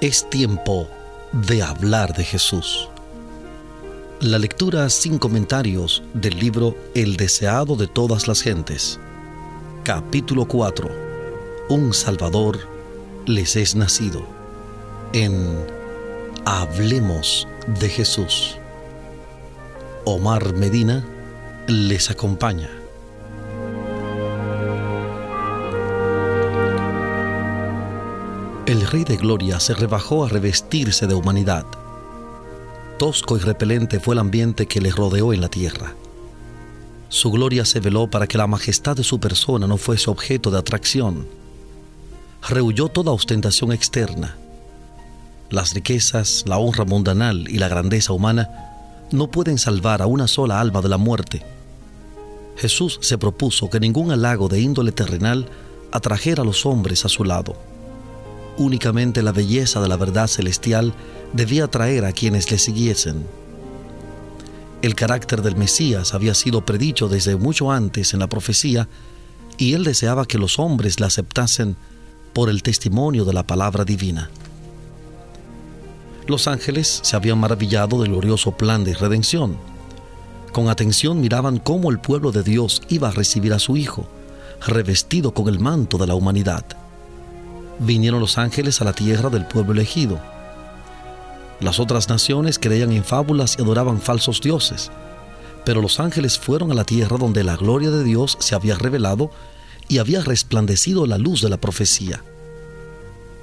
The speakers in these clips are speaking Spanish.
Es tiempo de hablar de Jesús. La lectura sin comentarios del libro El deseado de todas las gentes. Capítulo 4. Un Salvador les es nacido. En Hablemos de Jesús. Omar Medina les acompaña. Rey de Gloria se rebajó a revestirse de humanidad. Tosco y repelente fue el ambiente que le rodeó en la tierra. Su gloria se veló para que la majestad de su persona no fuese objeto de atracción. Rehuyó toda ostentación externa. Las riquezas, la honra mundanal y la grandeza humana no pueden salvar a una sola alma de la muerte. Jesús se propuso que ningún halago de índole terrenal atrajera a los hombres a su lado únicamente la belleza de la verdad celestial debía atraer a quienes le siguiesen. El carácter del Mesías había sido predicho desde mucho antes en la profecía y él deseaba que los hombres la aceptasen por el testimonio de la palabra divina. Los ángeles se habían maravillado del glorioso plan de redención. Con atención miraban cómo el pueblo de Dios iba a recibir a su Hijo, revestido con el manto de la humanidad vinieron los ángeles a la tierra del pueblo elegido. Las otras naciones creían en fábulas y adoraban falsos dioses, pero los ángeles fueron a la tierra donde la gloria de Dios se había revelado y había resplandecido la luz de la profecía.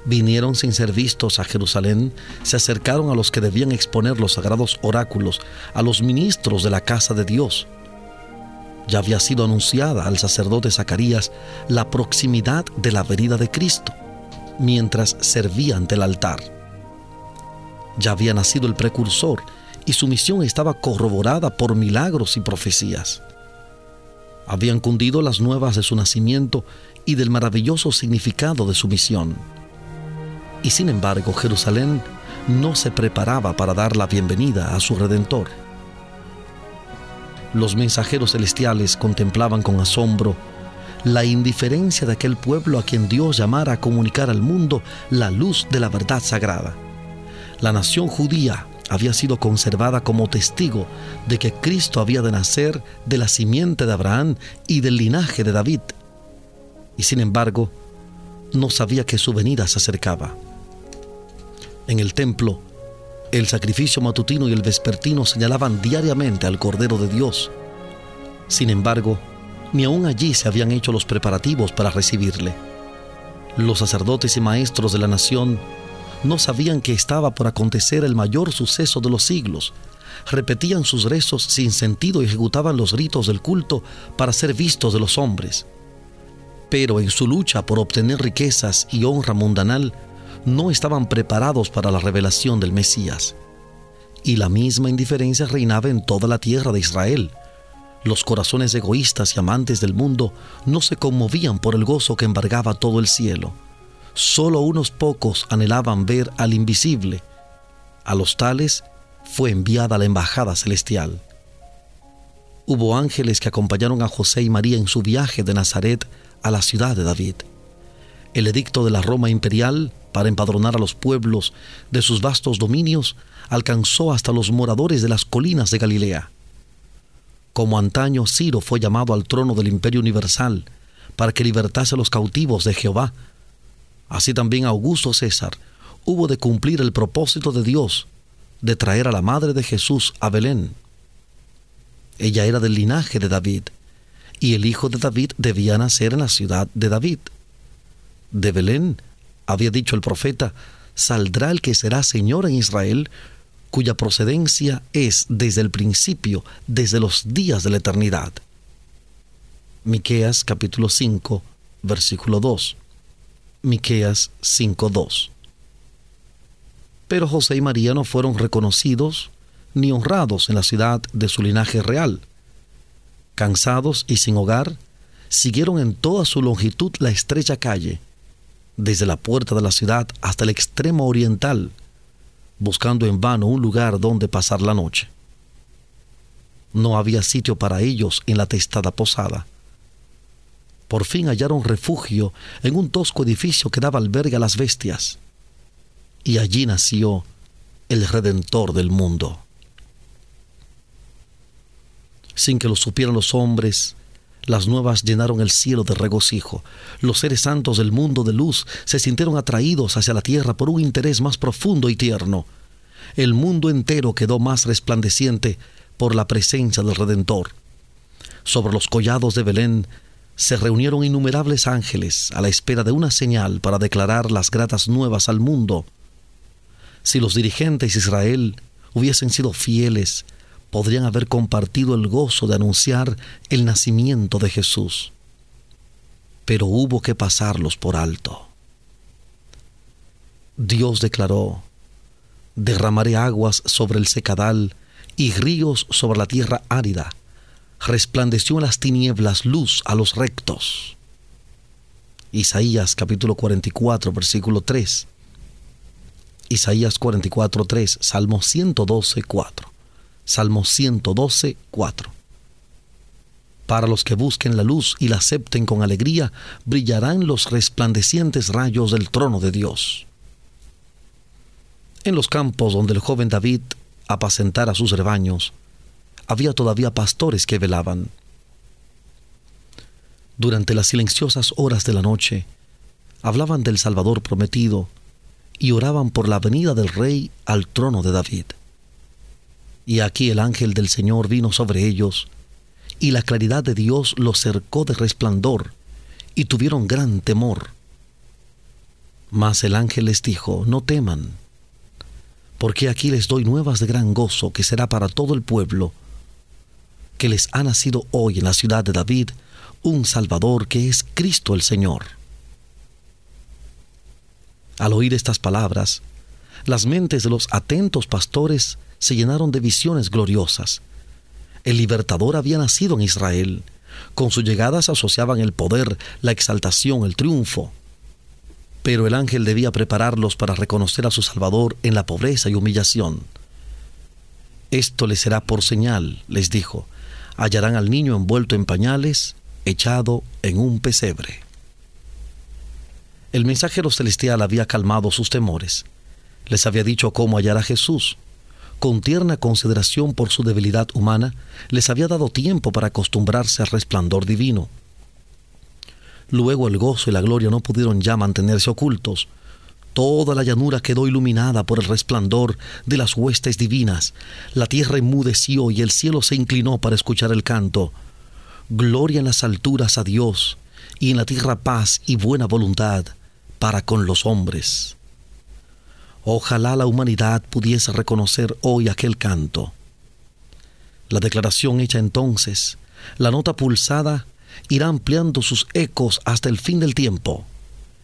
Vinieron sin ser vistos a Jerusalén, se acercaron a los que debían exponer los sagrados oráculos, a los ministros de la casa de Dios. Ya había sido anunciada al sacerdote Zacarías la proximidad de la venida de Cristo mientras servía ante el altar. Ya había nacido el precursor y su misión estaba corroborada por milagros y profecías. Habían cundido las nuevas de su nacimiento y del maravilloso significado de su misión. Y sin embargo, Jerusalén no se preparaba para dar la bienvenida a su Redentor. Los mensajeros celestiales contemplaban con asombro la indiferencia de aquel pueblo a quien Dios llamara a comunicar al mundo la luz de la verdad sagrada. La nación judía había sido conservada como testigo de que Cristo había de nacer de la simiente de Abraham y del linaje de David. Y sin embargo, no sabía que su venida se acercaba. En el templo, el sacrificio matutino y el vespertino señalaban diariamente al Cordero de Dios. Sin embargo, ni aún allí se habían hecho los preparativos para recibirle. Los sacerdotes y maestros de la nación no sabían que estaba por acontecer el mayor suceso de los siglos. Repetían sus rezos sin sentido y ejecutaban los ritos del culto para ser vistos de los hombres. Pero en su lucha por obtener riquezas y honra mundanal, no estaban preparados para la revelación del Mesías. Y la misma indiferencia reinaba en toda la tierra de Israel los corazones egoístas y amantes del mundo no se conmovían por el gozo que embargaba todo el cielo. Solo unos pocos anhelaban ver al invisible. A los tales fue enviada la embajada celestial. Hubo ángeles que acompañaron a José y María en su viaje de Nazaret a la ciudad de David. El edicto de la Roma imperial para empadronar a los pueblos de sus vastos dominios alcanzó hasta los moradores de las colinas de Galilea como antaño Ciro fue llamado al trono del imperio universal para que libertase a los cautivos de Jehová, así también Augusto César hubo de cumplir el propósito de Dios de traer a la madre de Jesús a Belén. Ella era del linaje de David, y el hijo de David debía nacer en la ciudad de David. De Belén, había dicho el profeta, saldrá el que será Señor en Israel, cuya procedencia es desde el principio, desde los días de la eternidad. Miqueas capítulo 5, versículo 2. Miqueas 5:2. Pero José y María no fueron reconocidos ni honrados en la ciudad de su linaje real. Cansados y sin hogar, siguieron en toda su longitud la estrecha calle, desde la puerta de la ciudad hasta el extremo oriental, buscando en vano un lugar donde pasar la noche. No había sitio para ellos en la testada posada. Por fin hallaron refugio en un tosco edificio que daba albergue a las bestias. y allí nació el Redentor del mundo. Sin que lo supieran los hombres, las nuevas llenaron el cielo de regocijo. Los seres santos del mundo de luz se sintieron atraídos hacia la tierra por un interés más profundo y tierno. El mundo entero quedó más resplandeciente por la presencia del Redentor. Sobre los collados de Belén se reunieron innumerables ángeles a la espera de una señal para declarar las gratas nuevas al mundo. Si los dirigentes de Israel hubiesen sido fieles, podrían haber compartido el gozo de anunciar el nacimiento de Jesús. Pero hubo que pasarlos por alto. Dios declaró, derramaré aguas sobre el secadal y ríos sobre la tierra árida. Resplandeció en las tinieblas luz a los rectos. Isaías capítulo 44, versículo 3. Isaías 44, 3, Salmo 112, 4. Salmo 112, 4. Para los que busquen la luz y la acepten con alegría, brillarán los resplandecientes rayos del trono de Dios. En los campos donde el joven David apacentara sus rebaños, había todavía pastores que velaban. Durante las silenciosas horas de la noche, hablaban del Salvador prometido y oraban por la venida del Rey al trono de David. Y aquí el ángel del Señor vino sobre ellos, y la claridad de Dios los cercó de resplandor, y tuvieron gran temor. Mas el ángel les dijo, no teman, porque aquí les doy nuevas de gran gozo que será para todo el pueblo, que les ha nacido hoy en la ciudad de David un Salvador que es Cristo el Señor. Al oír estas palabras, las mentes de los atentos pastores se llenaron de visiones gloriosas. El libertador había nacido en Israel. Con su llegada se asociaban el poder, la exaltación, el triunfo pero el ángel debía prepararlos para reconocer a su Salvador en la pobreza y humillación. Esto les será por señal, les dijo, hallarán al niño envuelto en pañales, echado en un pesebre. El mensajero celestial había calmado sus temores. Les había dicho cómo hallar a Jesús. Con tierna consideración por su debilidad humana, les había dado tiempo para acostumbrarse al resplandor divino. Luego el gozo y la gloria no pudieron ya mantenerse ocultos. Toda la llanura quedó iluminada por el resplandor de las huestes divinas. La tierra enmudeció y el cielo se inclinó para escuchar el canto. Gloria en las alturas a Dios y en la tierra paz y buena voluntad para con los hombres. Ojalá la humanidad pudiese reconocer hoy aquel canto. La declaración hecha entonces, la nota pulsada irá ampliando sus ecos hasta el fin del tiempo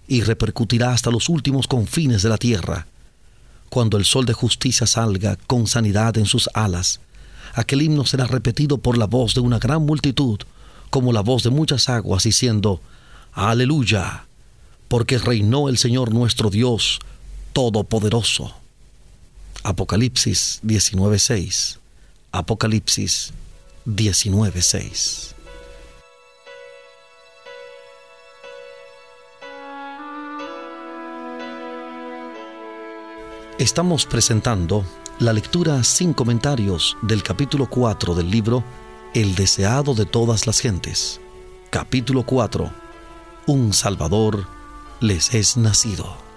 y repercutirá hasta los últimos confines de la tierra. Cuando el sol de justicia salga con sanidad en sus alas, aquel himno será repetido por la voz de una gran multitud, como la voz de muchas aguas, diciendo, Aleluya, porque reinó el Señor nuestro Dios Todopoderoso. Apocalipsis 19.6. Apocalipsis 19.6. Estamos presentando la lectura sin comentarios del capítulo 4 del libro El deseado de todas las gentes. Capítulo 4. Un Salvador les es nacido.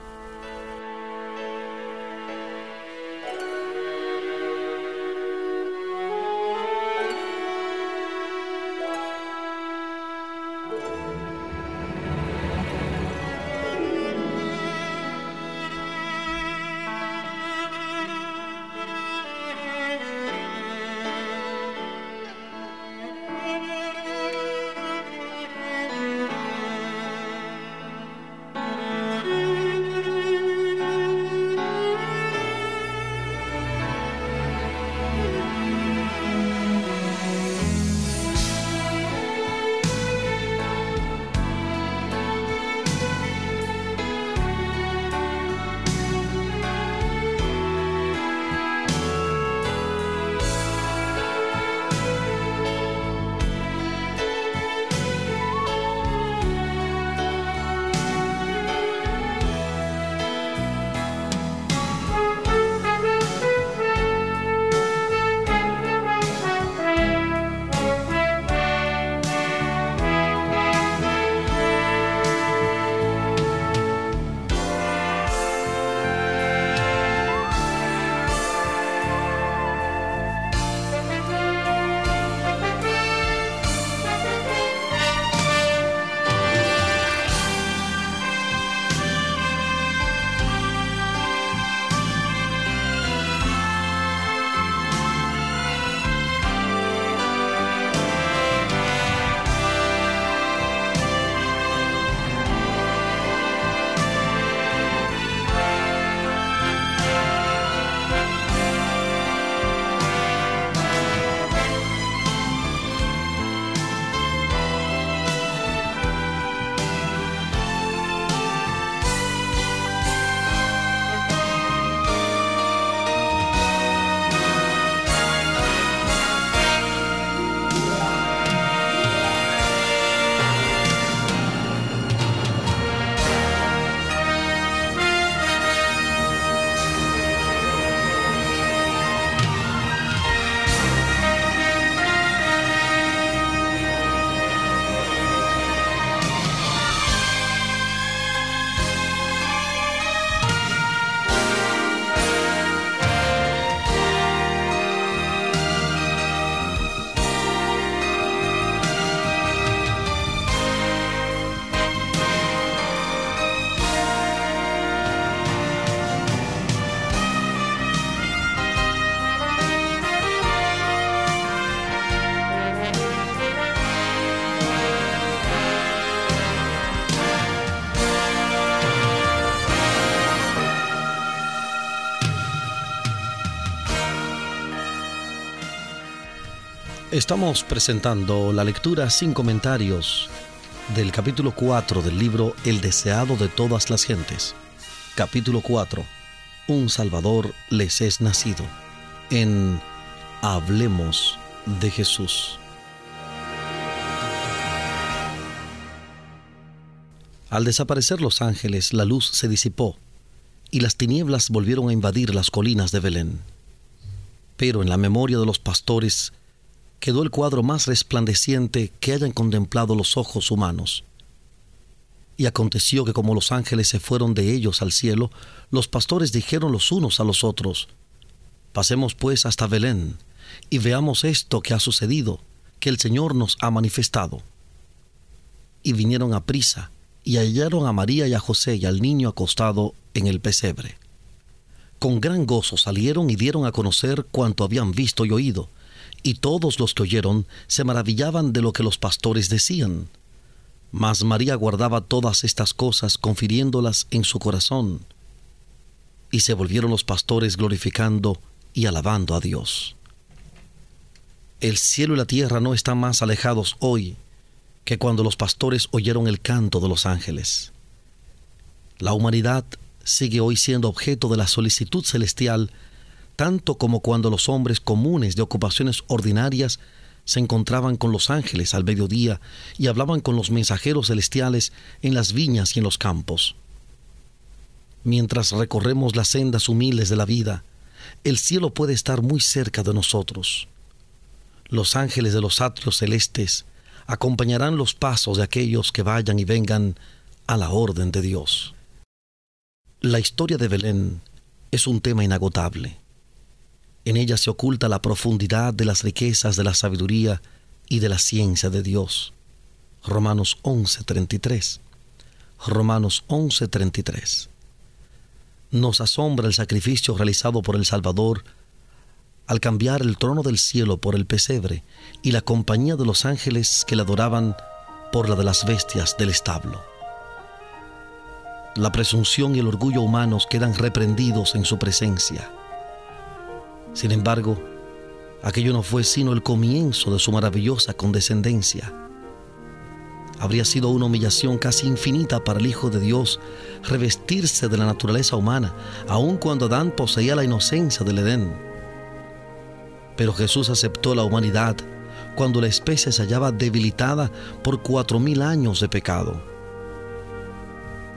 Estamos presentando la lectura sin comentarios del capítulo 4 del libro El deseado de todas las gentes. Capítulo 4. Un Salvador les es nacido. En Hablemos de Jesús. Al desaparecer los ángeles, la luz se disipó y las tinieblas volvieron a invadir las colinas de Belén. Pero en la memoria de los pastores quedó el cuadro más resplandeciente que hayan contemplado los ojos humanos. Y aconteció que como los ángeles se fueron de ellos al cielo, los pastores dijeron los unos a los otros, Pasemos pues hasta Belén, y veamos esto que ha sucedido, que el Señor nos ha manifestado. Y vinieron a prisa, y hallaron a María y a José y al niño acostado en el pesebre. Con gran gozo salieron y dieron a conocer cuanto habían visto y oído, y todos los que oyeron se maravillaban de lo que los pastores decían. Mas María guardaba todas estas cosas, confiriéndolas en su corazón. Y se volvieron los pastores glorificando y alabando a Dios. El cielo y la tierra no están más alejados hoy que cuando los pastores oyeron el canto de los ángeles. La humanidad sigue hoy siendo objeto de la solicitud celestial tanto como cuando los hombres comunes de ocupaciones ordinarias se encontraban con los ángeles al mediodía y hablaban con los mensajeros celestiales en las viñas y en los campos. Mientras recorremos las sendas humildes de la vida, el cielo puede estar muy cerca de nosotros. Los ángeles de los atrios celestes acompañarán los pasos de aquellos que vayan y vengan a la orden de Dios. La historia de Belén es un tema inagotable. En ella se oculta la profundidad de las riquezas de la sabiduría y de la ciencia de Dios. Romanos 11:33. Romanos 11:33. Nos asombra el sacrificio realizado por el Salvador al cambiar el trono del cielo por el pesebre y la compañía de los ángeles que le adoraban por la de las bestias del establo. La presunción y el orgullo humanos quedan reprendidos en su presencia sin embargo, aquello no fue sino el comienzo de su maravillosa condescendencia. Habría sido una humillación casi infinita para el Hijo de Dios revestirse de la naturaleza humana, aun cuando Adán poseía la inocencia del Edén. Pero Jesús aceptó la humanidad cuando la especie se hallaba debilitada por cuatro mil años de pecado.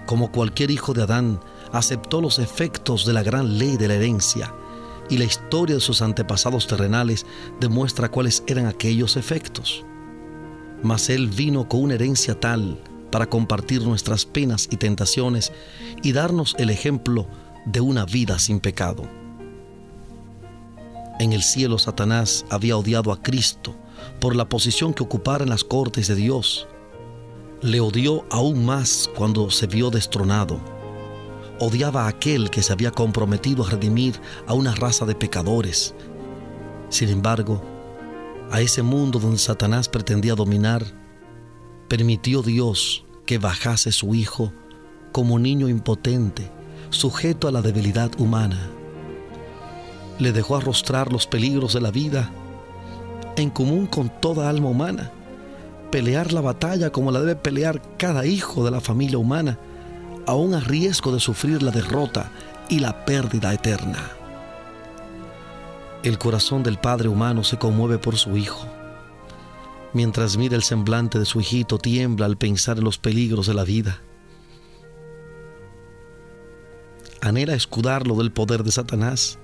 Como cualquier hijo de Adán, aceptó los efectos de la gran ley de la herencia y la historia de sus antepasados terrenales demuestra cuáles eran aquellos efectos. Mas Él vino con una herencia tal para compartir nuestras penas y tentaciones y darnos el ejemplo de una vida sin pecado. En el cielo Satanás había odiado a Cristo por la posición que ocupara en las cortes de Dios. Le odió aún más cuando se vio destronado odiaba a aquel que se había comprometido a redimir a una raza de pecadores. Sin embargo, a ese mundo donde Satanás pretendía dominar, permitió Dios que bajase su Hijo como niño impotente, sujeto a la debilidad humana. Le dejó arrostrar los peligros de la vida en común con toda alma humana, pelear la batalla como la debe pelear cada hijo de la familia humana aún a riesgo de sufrir la derrota y la pérdida eterna. El corazón del Padre humano se conmueve por su Hijo. Mientras mira el semblante de su hijito, tiembla al pensar en los peligros de la vida. Anhela escudarlo del poder de Satanás,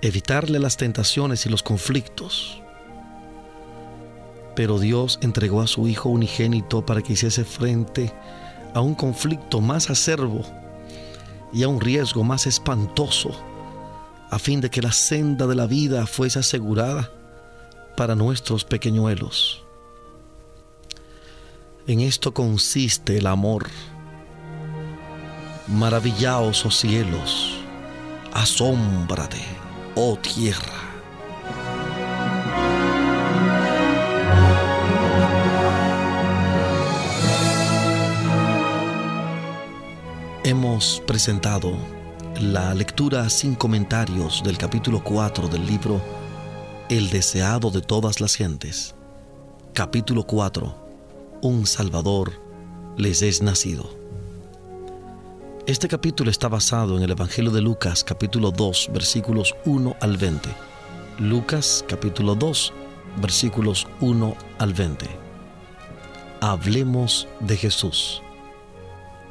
evitarle las tentaciones y los conflictos. Pero Dios entregó a su Hijo unigénito para que hiciese frente a un conflicto más acerbo y a un riesgo más espantoso, a fin de que la senda de la vida fuese asegurada para nuestros pequeñuelos. En esto consiste el amor. Maravillaos, oh cielos, asómbrate, oh tierra. Hemos presentado la lectura sin comentarios del capítulo 4 del libro el deseado de todas las gentes. Capítulo 4. Un Salvador les es nacido. Este capítulo está basado en el Evangelio de Lucas, capítulo 2, versículos 1 al 20. Lucas, capítulo 2, versículos 1 al 20. Hablemos de Jesús.